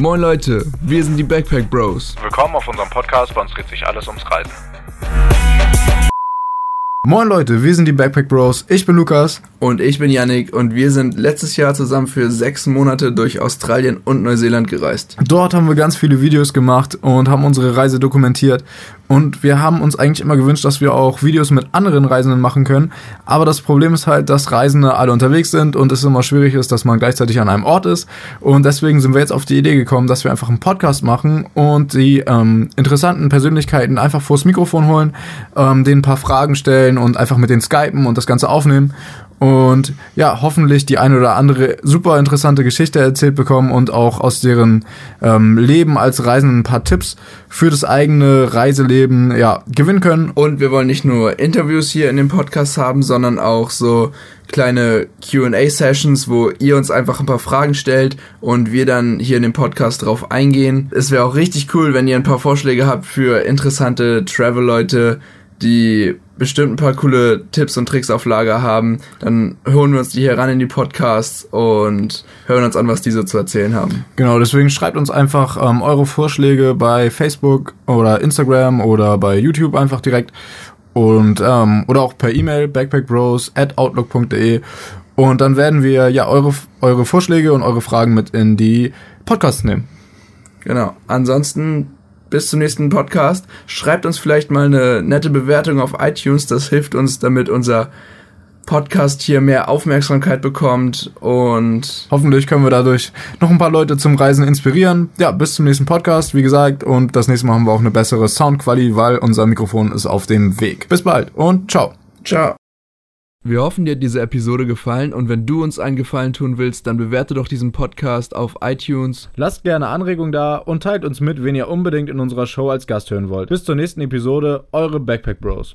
Moin Leute, wir sind die Backpack Bros. Willkommen auf unserem Podcast, bei uns dreht sich alles ums Reisen. Moin Leute, wir sind die Backpack Bros. Ich bin Lukas. Und ich bin Yannick und wir sind letztes Jahr zusammen für sechs Monate durch Australien und Neuseeland gereist. Dort haben wir ganz viele Videos gemacht und haben unsere Reise dokumentiert. Und wir haben uns eigentlich immer gewünscht, dass wir auch Videos mit anderen Reisenden machen können. Aber das Problem ist halt, dass Reisende alle unterwegs sind und es immer schwierig ist, dass man gleichzeitig an einem Ort ist. Und deswegen sind wir jetzt auf die Idee gekommen, dass wir einfach einen Podcast machen und die ähm, interessanten Persönlichkeiten einfach vors Mikrofon holen, ähm, denen ein paar Fragen stellen und einfach mit denen skypen und das Ganze aufnehmen und ja, hoffentlich die eine oder andere super interessante Geschichte erzählt bekommen und auch aus deren ähm, Leben als Reisenden ein paar Tipps für das eigene Reiseleben ja, gewinnen können. Und wir wollen nicht nur Interviews hier in dem Podcast haben, sondern auch so kleine QA-Sessions, wo ihr uns einfach ein paar Fragen stellt und wir dann hier in dem Podcast drauf eingehen. Es wäre auch richtig cool, wenn ihr ein paar Vorschläge habt für interessante Travel-Leute, die bestimmt ein paar coole Tipps und Tricks auf Lager haben, dann holen wir uns die hier ran in die Podcasts und hören uns an, was die so zu erzählen haben. Genau, deswegen schreibt uns einfach ähm, eure Vorschläge bei Facebook oder Instagram oder bei YouTube einfach direkt und ähm, oder auch per E-Mail backpackbros at outlook.de und dann werden wir ja eure eure Vorschläge und eure Fragen mit in die Podcasts nehmen. Genau. Ansonsten bis zum nächsten Podcast. Schreibt uns vielleicht mal eine nette Bewertung auf iTunes. Das hilft uns, damit unser Podcast hier mehr Aufmerksamkeit bekommt und hoffentlich können wir dadurch noch ein paar Leute zum Reisen inspirieren. Ja, bis zum nächsten Podcast, wie gesagt, und das nächste Mal haben wir auch eine bessere Soundqualität, weil unser Mikrofon ist auf dem Weg. Bis bald und ciao. Ciao. Wir hoffen, dir hat diese Episode gefallen und wenn du uns einen Gefallen tun willst, dann bewerte doch diesen Podcast auf iTunes. Lasst gerne Anregungen da und teilt uns mit, wen ihr unbedingt in unserer Show als Gast hören wollt. Bis zur nächsten Episode, eure Backpack Bros.